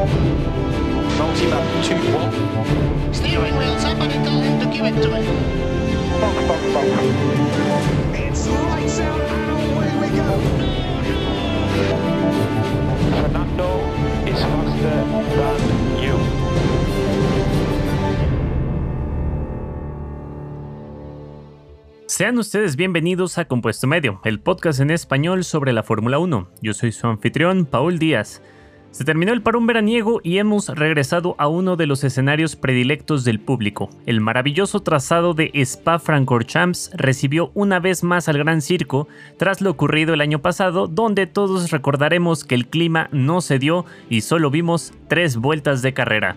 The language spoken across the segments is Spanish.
Multimap 2-1. Steering wheel, somebody tell him to give it to me. Box, box, box. It's lights out and away we go. Fernando is faster than you. Sean ustedes bienvenidos a Compuesto Medio, el podcast en español sobre la Fórmula 1. Yo soy su anfitrión, Paul Díaz. Se terminó el parón veraniego y hemos regresado a uno de los escenarios predilectos del público. El maravilloso trazado de Spa-Francorchamps recibió una vez más al Gran Circo tras lo ocurrido el año pasado, donde todos recordaremos que el clima no se dio y solo vimos tres vueltas de carrera.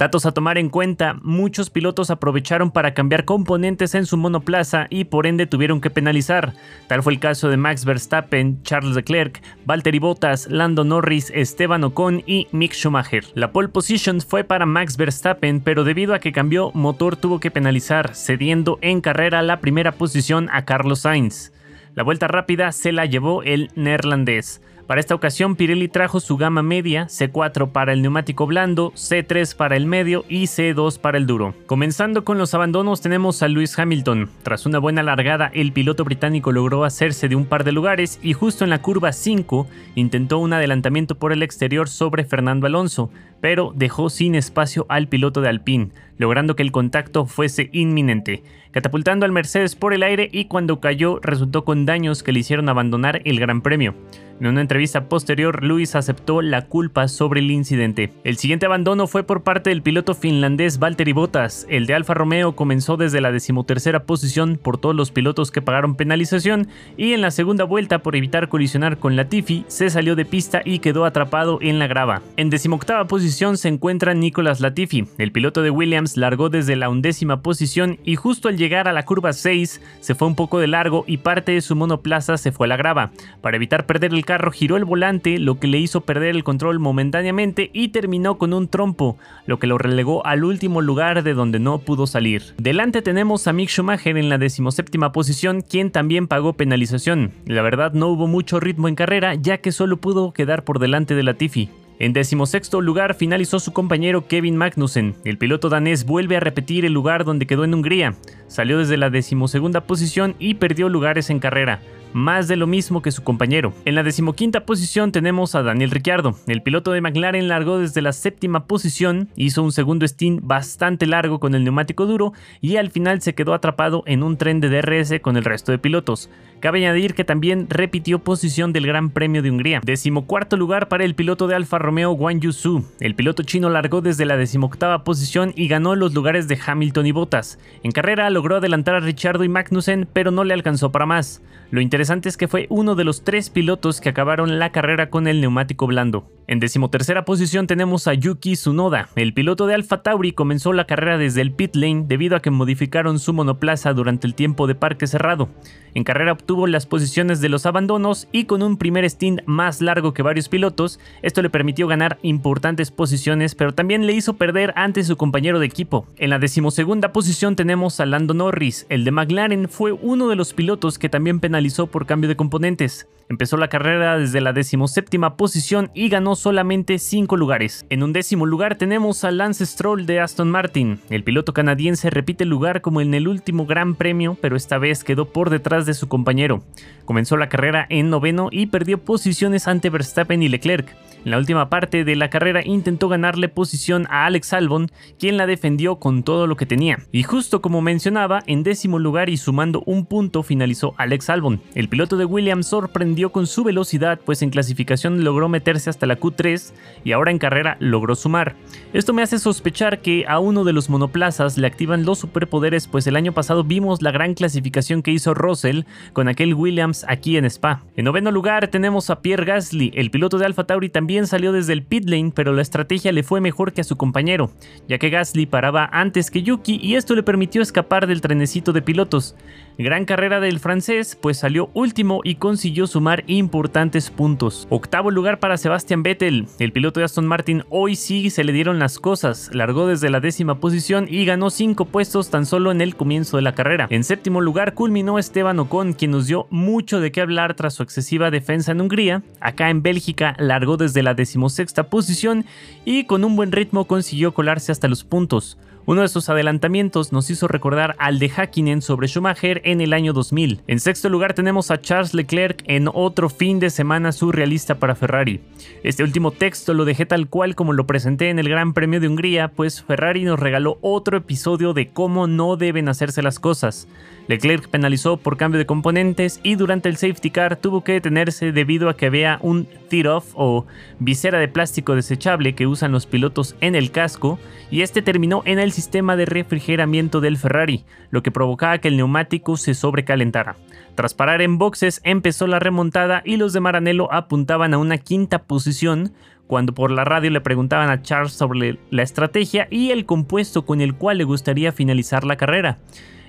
Datos a tomar en cuenta, muchos pilotos aprovecharon para cambiar componentes en su monoplaza y por ende tuvieron que penalizar. Tal fue el caso de Max Verstappen, Charles Leclerc, Valtteri Bottas, Lando Norris, Esteban Ocon y Mick Schumacher. La pole position fue para Max Verstappen, pero debido a que cambió motor tuvo que penalizar, cediendo en carrera la primera posición a Carlos Sainz. La vuelta rápida se la llevó el neerlandés. Para esta ocasión Pirelli trajo su gama media, C4 para el neumático blando, C3 para el medio y C2 para el duro. Comenzando con los abandonos tenemos a Lewis Hamilton. Tras una buena largada el piloto británico logró hacerse de un par de lugares y justo en la curva 5 intentó un adelantamiento por el exterior sobre Fernando Alonso, pero dejó sin espacio al piloto de Alpine, logrando que el contacto fuese inminente, catapultando al Mercedes por el aire y cuando cayó resultó con daños que le hicieron abandonar el Gran Premio. En una entrevista posterior, Lewis aceptó la culpa sobre el incidente. El siguiente abandono fue por parte del piloto finlandés Valtteri Bottas. El de Alfa Romeo comenzó desde la decimotercera posición por todos los pilotos que pagaron penalización y en la segunda vuelta por evitar colisionar con Latifi se salió de pista y quedó atrapado en la grava. En decimoctava posición se encuentra Nicolas Latifi. El piloto de Williams largó desde la undécima posición y justo al llegar a la curva 6 se fue un poco de largo y parte de su monoplaza se fue a la grava. Para evitar perder el carro giró el volante, lo que le hizo perder el control momentáneamente y terminó con un trompo, lo que lo relegó al último lugar de donde no pudo salir. Delante tenemos a Mick Schumacher en la decimoséptima posición, quien también pagó penalización. La verdad no hubo mucho ritmo en carrera, ya que solo pudo quedar por delante de Latifi. En decimosexto lugar finalizó su compañero Kevin Magnussen. El piloto danés vuelve a repetir el lugar donde quedó en Hungría. Salió desde la decimosegunda posición y perdió lugares en carrera más de lo mismo que su compañero. En la decimoquinta posición tenemos a Daniel Ricciardo. El piloto de McLaren largó desde la séptima posición, hizo un segundo stint bastante largo con el neumático duro y al final se quedó atrapado en un tren de DRS con el resto de pilotos. Cabe añadir que también repitió posición del Gran Premio de Hungría. Decimocuarto lugar para el piloto de Alfa Romeo Guan Yu Su. El piloto chino largó desde la decimoctava posición y ganó los lugares de Hamilton y Bottas. En carrera logró adelantar a Ricciardo y Magnussen, pero no le alcanzó para más. Lo interesante es que fue uno de los tres pilotos que acabaron la carrera con el neumático blando. En decimotercera posición tenemos a Yuki Tsunoda. El piloto de Alfa Tauri comenzó la carrera desde el pit lane debido a que modificaron su monoplaza durante el tiempo de parque cerrado. En carrera obtuvo las posiciones de los abandonos y con un primer stint más largo que varios pilotos, esto le permitió ganar importantes posiciones, pero también le hizo perder ante su compañero de equipo. En la decimosegunda posición tenemos a Lando Norris. El de McLaren fue uno de los pilotos que también penalizó por cambio de componentes. Empezó la carrera desde la decimoséptima posición y ganó solamente 5 lugares. En un décimo lugar tenemos a Lance Stroll de Aston Martin. El piloto canadiense repite el lugar como en el último Gran Premio, pero esta vez quedó por detrás de su compañero. Comenzó la carrera en noveno y perdió posiciones ante Verstappen y Leclerc. En la última parte de la carrera intentó ganarle posición a Alex Albon, quien la defendió con todo lo que tenía. Y justo como mencionaba, en décimo lugar y sumando un punto finalizó Alex Albon. El piloto de Williams sorprendió con su velocidad, pues en clasificación logró meterse hasta la Q3 y ahora en carrera logró sumar. Esto me hace sospechar que a uno de los monoplazas le activan los superpoderes, pues el año pasado vimos la gran clasificación que hizo Russell con aquel Williams aquí en Spa. En noveno lugar tenemos a Pierre Gasly, el piloto de Alfa Tauri también salió desde el pit lane, pero la estrategia le fue mejor que a su compañero, ya que Gasly paraba antes que Yuki y esto le permitió escapar del trenecito de pilotos. Gran carrera del francés, pues salió último y consiguió sumar importantes puntos. Octavo lugar para Sebastian Vettel. El piloto de Aston Martin hoy sí se le dieron las cosas. Largó desde la décima posición y ganó 5 puestos tan solo en el comienzo de la carrera. En séptimo lugar culminó Esteban Ocon, quien nos dio mucho de qué hablar tras su excesiva defensa en Hungría. Acá en Bélgica largó desde la decimosexta posición y con un buen ritmo consiguió colarse hasta los puntos. Uno de sus adelantamientos nos hizo recordar al de Hakkinen sobre Schumacher en el año 2000. En sexto lugar tenemos a Charles Leclerc en otro fin de semana surrealista para Ferrari. Este último texto lo dejé tal cual como lo presenté en el Gran Premio de Hungría, pues Ferrari nos regaló otro episodio de cómo no deben hacerse las cosas. Leclerc penalizó por cambio de componentes y durante el safety car tuvo que detenerse debido a que había un tear-off o visera de plástico desechable que usan los pilotos en el casco y este terminó en el sistema de refrigeramiento del Ferrari, lo que provocaba que el neumático se sobrecalentara. Tras parar en boxes empezó la remontada y los de Maranello apuntaban a una quinta posición cuando por la radio le preguntaban a Charles sobre la estrategia y el compuesto con el cual le gustaría finalizar la carrera.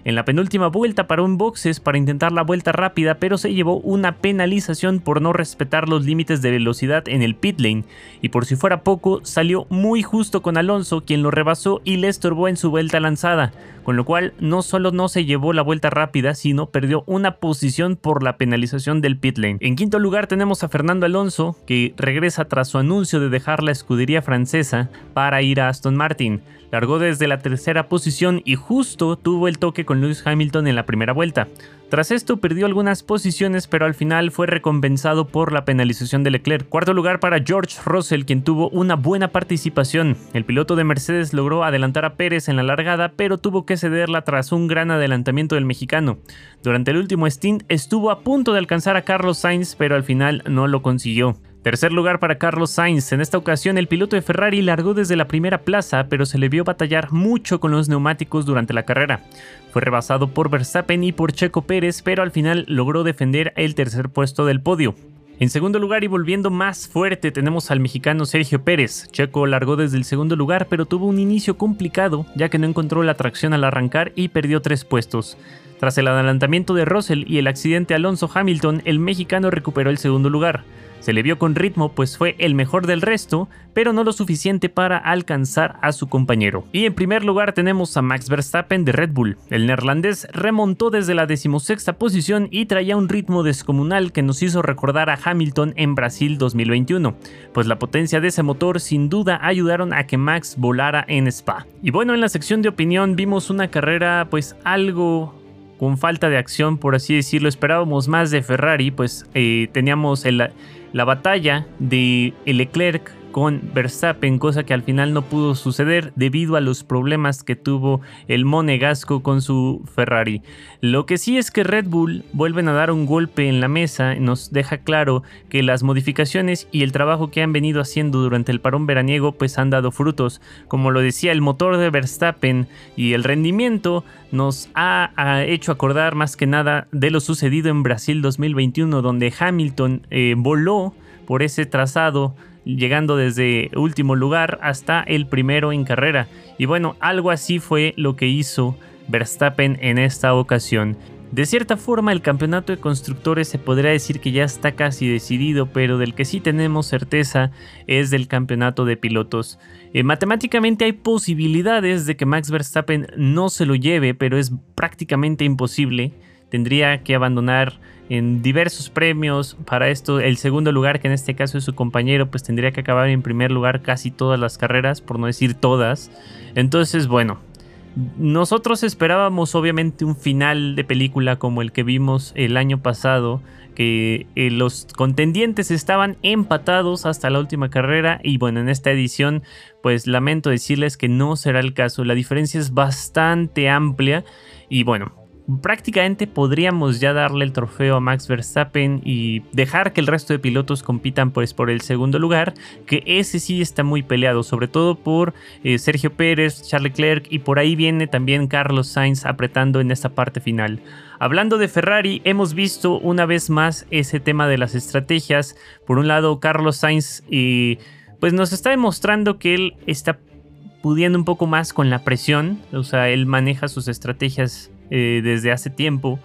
En la penúltima vuelta paró en boxes para intentar la vuelta rápida, pero se llevó una penalización por no respetar los límites de velocidad en el pit lane, y por si fuera poco, salió muy justo con Alonso, quien lo rebasó y le estorbó en su vuelta lanzada, con lo cual no solo no se llevó la vuelta rápida, sino perdió una posición por la penalización del pit lane. En quinto lugar tenemos a Fernando Alonso, que regresa tras su anuncio de dejar la escudería francesa para ir a Aston Martin. Largó desde la tercera posición y justo tuvo el toque con Lewis Hamilton en la primera vuelta. Tras esto perdió algunas posiciones, pero al final fue recompensado por la penalización de Leclerc. Cuarto lugar para George Russell, quien tuvo una buena participación. El piloto de Mercedes logró adelantar a Pérez en la largada, pero tuvo que cederla tras un gran adelantamiento del mexicano. Durante el último stint estuvo a punto de alcanzar a Carlos Sainz, pero al final no lo consiguió. Tercer lugar para Carlos Sainz. En esta ocasión el piloto de Ferrari largó desde la primera plaza, pero se le vio batallar mucho con los neumáticos durante la carrera. Fue rebasado por Verstappen y por Checo Pérez, pero al final logró defender el tercer puesto del podio. En segundo lugar y volviendo más fuerte tenemos al mexicano Sergio Pérez. Checo largó desde el segundo lugar pero tuvo un inicio complicado ya que no encontró la tracción al arrancar y perdió tres puestos. Tras el adelantamiento de Russell y el accidente Alonso Hamilton, el mexicano recuperó el segundo lugar. Se le vio con ritmo pues fue el mejor del resto, pero no lo suficiente para alcanzar a su compañero. Y en primer lugar tenemos a Max Verstappen de Red Bull. El neerlandés remontó desde la decimosexta posición y traía un ritmo descomunal que nos hizo recordar a Hamilton en Brasil 2021, pues la potencia de ese motor sin duda ayudaron a que Max volara en Spa. Y bueno, en la sección de opinión vimos una carrera pues algo con falta de acción, por así decirlo. Esperábamos más de Ferrari, pues eh, teníamos la batalla de Leclerc con Verstappen, cosa que al final no pudo suceder debido a los problemas que tuvo el monegasco con su Ferrari. Lo que sí es que Red Bull vuelven a dar un golpe en la mesa nos deja claro que las modificaciones y el trabajo que han venido haciendo durante el parón veraniego pues han dado frutos. Como lo decía el motor de Verstappen y el rendimiento nos ha, hecho acordar más que nada de lo sucedido en Brasil 2021 donde Hamilton eh, voló por ese trazado llegando desde último lugar hasta el primero en carrera. Y bueno, algo así fue lo que hizo Verstappen en esta ocasión. De cierta forma el campeonato de constructores se podría decir que ya está casi decidido, pero del que sí tenemos certeza es del campeonato de pilotos. Eh, matemáticamente hay posibilidades de que Max Verstappen no se lo lleve, pero es prácticamente imposible. Tendría que abandonar en diversos premios. Para esto, el segundo lugar, que en este caso es su compañero, pues tendría que acabar en primer lugar casi todas las carreras, por no decir todas. Entonces, bueno, nosotros esperábamos obviamente un final de película como el que vimos el año pasado, que eh, los contendientes estaban empatados hasta la última carrera y bueno, en esta edición pues lamento decirles que no será el caso, la diferencia es bastante amplia y bueno, prácticamente podríamos ya darle el trofeo a Max Verstappen y dejar que el resto de pilotos compitan pues por el segundo lugar, que ese sí está muy peleado, sobre todo por eh, Sergio Pérez, Charles Leclerc y por ahí viene también Carlos Sainz apretando en esta parte final. Hablando de Ferrari, hemos visto una vez más ese tema de las estrategias. Por un lado, Carlos Sainz pues nos está demostrando que él está pudiendo un poco más con la presión, o sea, él maneja sus estrategias eh, desde hace tiempo.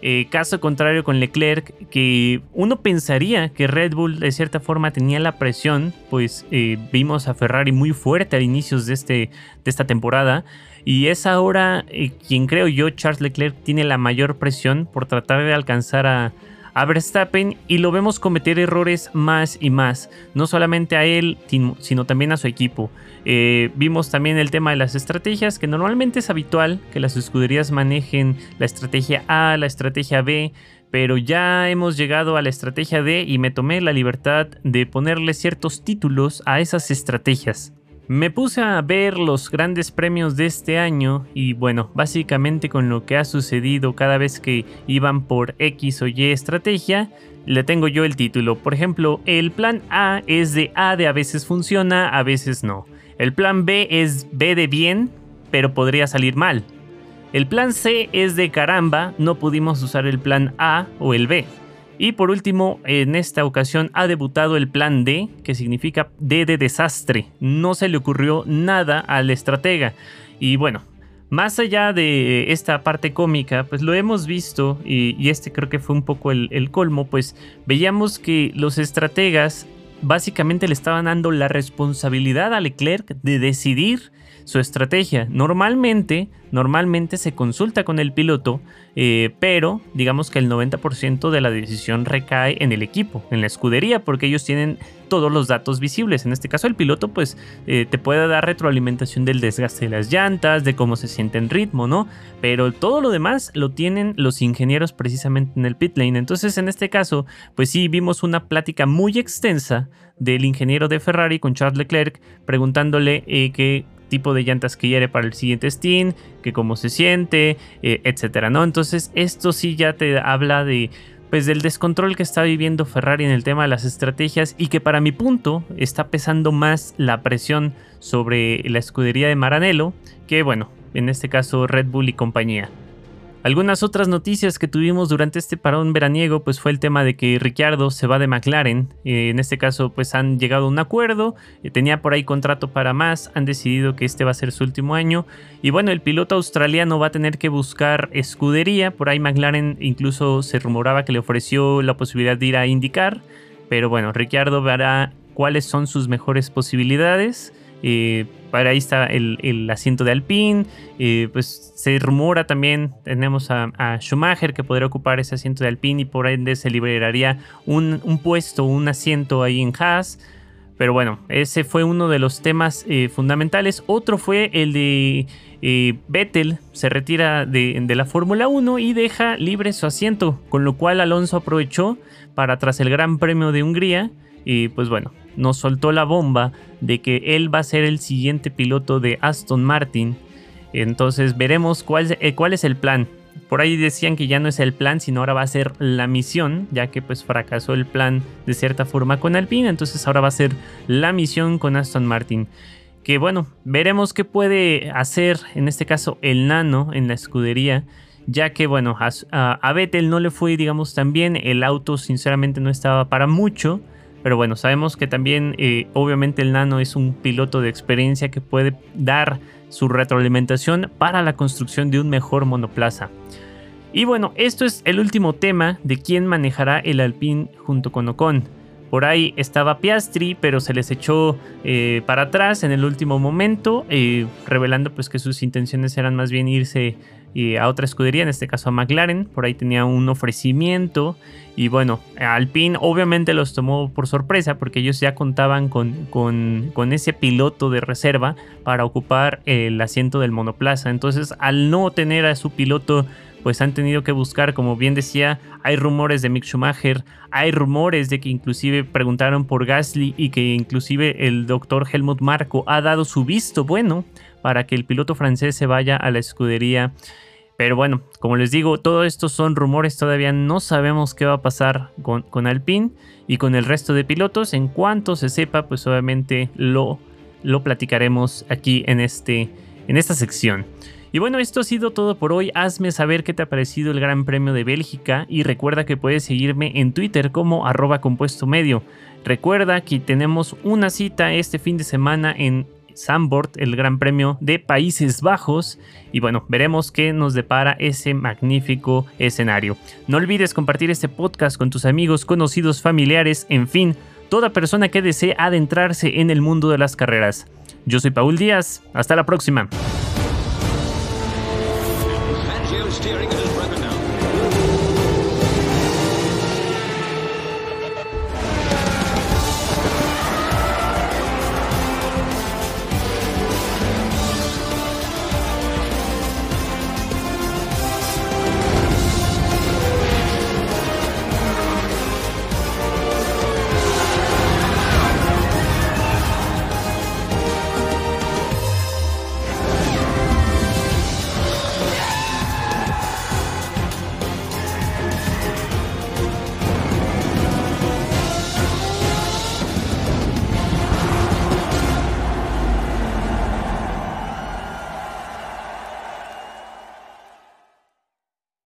Eh, caso contrario con Leclerc, que uno pensaría que Red Bull de cierta forma tenía la presión, pues eh, vimos a Ferrari muy fuerte a inicios de, este, de esta temporada. Y es ahora quien creo yo, Charles Leclerc, tiene la mayor presión por tratar de alcanzar a, a Verstappen y lo vemos cometer errores más y más, no solamente a él, sino también a su equipo. Eh, vimos también el tema de las estrategias, que normalmente es habitual que las escuderías manejen la estrategia A, la estrategia B, pero ya hemos llegado a la estrategia D y me tomé la libertad de ponerle ciertos títulos a esas estrategias. Me puse a ver los grandes premios de este año y bueno, básicamente con lo que ha sucedido cada vez que iban por X o Y estrategia, le tengo yo el título. Por ejemplo, el plan A es de A de a veces funciona, a veces no. El plan B es B de bien, pero podría salir mal. El plan C es de caramba, no pudimos usar el plan A o el B. Y por último, en esta ocasión ha debutado el plan D, que significa D de desastre. No se le ocurrió nada al estratega. Y bueno, más allá de esta parte cómica, pues lo hemos visto, y, este creo que fue un poco el, el colmo, pues veíamos que los estrategas básicamente le estaban dando la responsabilidad a Leclerc de decidir su estrategia. Normalmente, normalmente se consulta con el piloto, eh, pero digamos que el 90% de la decisión recae en el equipo, en la escudería, porque ellos tienen todos los datos visibles. En este caso, el piloto, pues, eh, te puede dar retroalimentación del desgaste de las llantas, de cómo se siente en ritmo, ¿no? Pero todo lo demás lo tienen los ingenieros precisamente en el pit lane. Entonces, en este caso, pues sí, vimos una plática muy extensa del ingeniero de Ferrari con Charles Leclerc preguntándole eh, que tipo de llantas que quiere para el siguiente Steam, que cómo se siente, eh, etcétera, ¿no? Entonces, esto sí ya te habla de pues del descontrol que está viviendo Ferrari en el tema de las estrategias y que para mi punto está pesando más la presión sobre la escudería de Maranello que bueno, en este caso Red Bull y compañía. Algunas otras noticias que tuvimos durante este parón veraniego pues fue el tema de que Ricciardo se va de McLaren. Eh, en este caso pues han llegado a un acuerdo, eh, tenía por ahí contrato para más, han decidido que este va a ser su último año y bueno, el piloto australiano va a tener que buscar escudería, por ahí McLaren incluso se rumoraba que le ofreció la posibilidad de ir a indicar, pero bueno, Ricciardo verá cuáles son sus mejores posibilidades. Eh, para ahí está el, asiento de Alpine. Eh, pues se rumora también, tenemos a, Schumacher que podría ocupar ese asiento de Alpine y por ende se liberaría un, puesto, un asiento ahí en Haas. Pero bueno, ese fue uno de los temas eh, fundamentales. Otro fue el de Vettel, se retira de, de la Fórmula 1 y deja libre su asiento, con lo cual Alonso aprovechó para tras el Gran Premio de Hungría. Y pues bueno, nos soltó la bomba de que él va a ser el siguiente piloto de Aston Martin. Entonces veremos cuál, eh, cuál es el plan. Por ahí decían que ya no es el plan, sino ahora va a ser la misión, ya que pues fracasó el plan de cierta forma con Alpine, entonces ahora va a ser la misión con Aston Martin. Que bueno, veremos qué puede hacer en este caso el nano en la escudería, ya que bueno, a, a Vettel no le fue digamos tan bien, el auto sinceramente no estaba para mucho, pero bueno, sabemos que también eh, obviamente el Nano es un piloto de experiencia que puede dar su retroalimentación para la construcción de un mejor monoplaza. Y bueno, esto es el último tema de quién manejará el Alpine junto con Ocon. Por ahí estaba Piastri, pero se les echó eh, para atrás en el último momento, eh, revelando pues que sus intenciones eran más bien irse eh, a otra escudería, en este caso a McLaren. Por ahí tenía un ofrecimiento. Y bueno, Alpine obviamente los tomó por sorpresa porque ellos ya contaban con, con, con ese piloto de reserva para ocupar el asiento del monoplaza. Entonces, al no tener a su piloto pues han tenido que buscar, como bien decía, hay rumores de Mick Schumacher, hay rumores de que inclusive preguntaron por Gasly y que inclusive el doctor Helmut Marco ha dado su visto bueno para que el piloto francés se vaya a la escudería. Pero bueno, como les digo, todo esto son rumores, todavía no sabemos qué va a pasar con, con Alpine y con el resto de pilotos. En cuanto se sepa, pues obviamente lo, lo platicaremos aquí en, este, en esta sección. Y bueno, esto ha sido todo por hoy. Hazme saber qué te ha parecido el Gran Premio de Bélgica y recuerda que puedes seguirme en Twitter como arroba compuesto medio. Recuerda que tenemos una cita este fin de semana en Zandvoort, el Gran Premio de Países Bajos. Y bueno, veremos qué nos depara ese magnífico escenario. No olvides compartir este podcast con tus amigos, conocidos, familiares, en fin, toda persona que desee adentrarse en el mundo de las carreras. Yo soy Paul Díaz, hasta la próxima.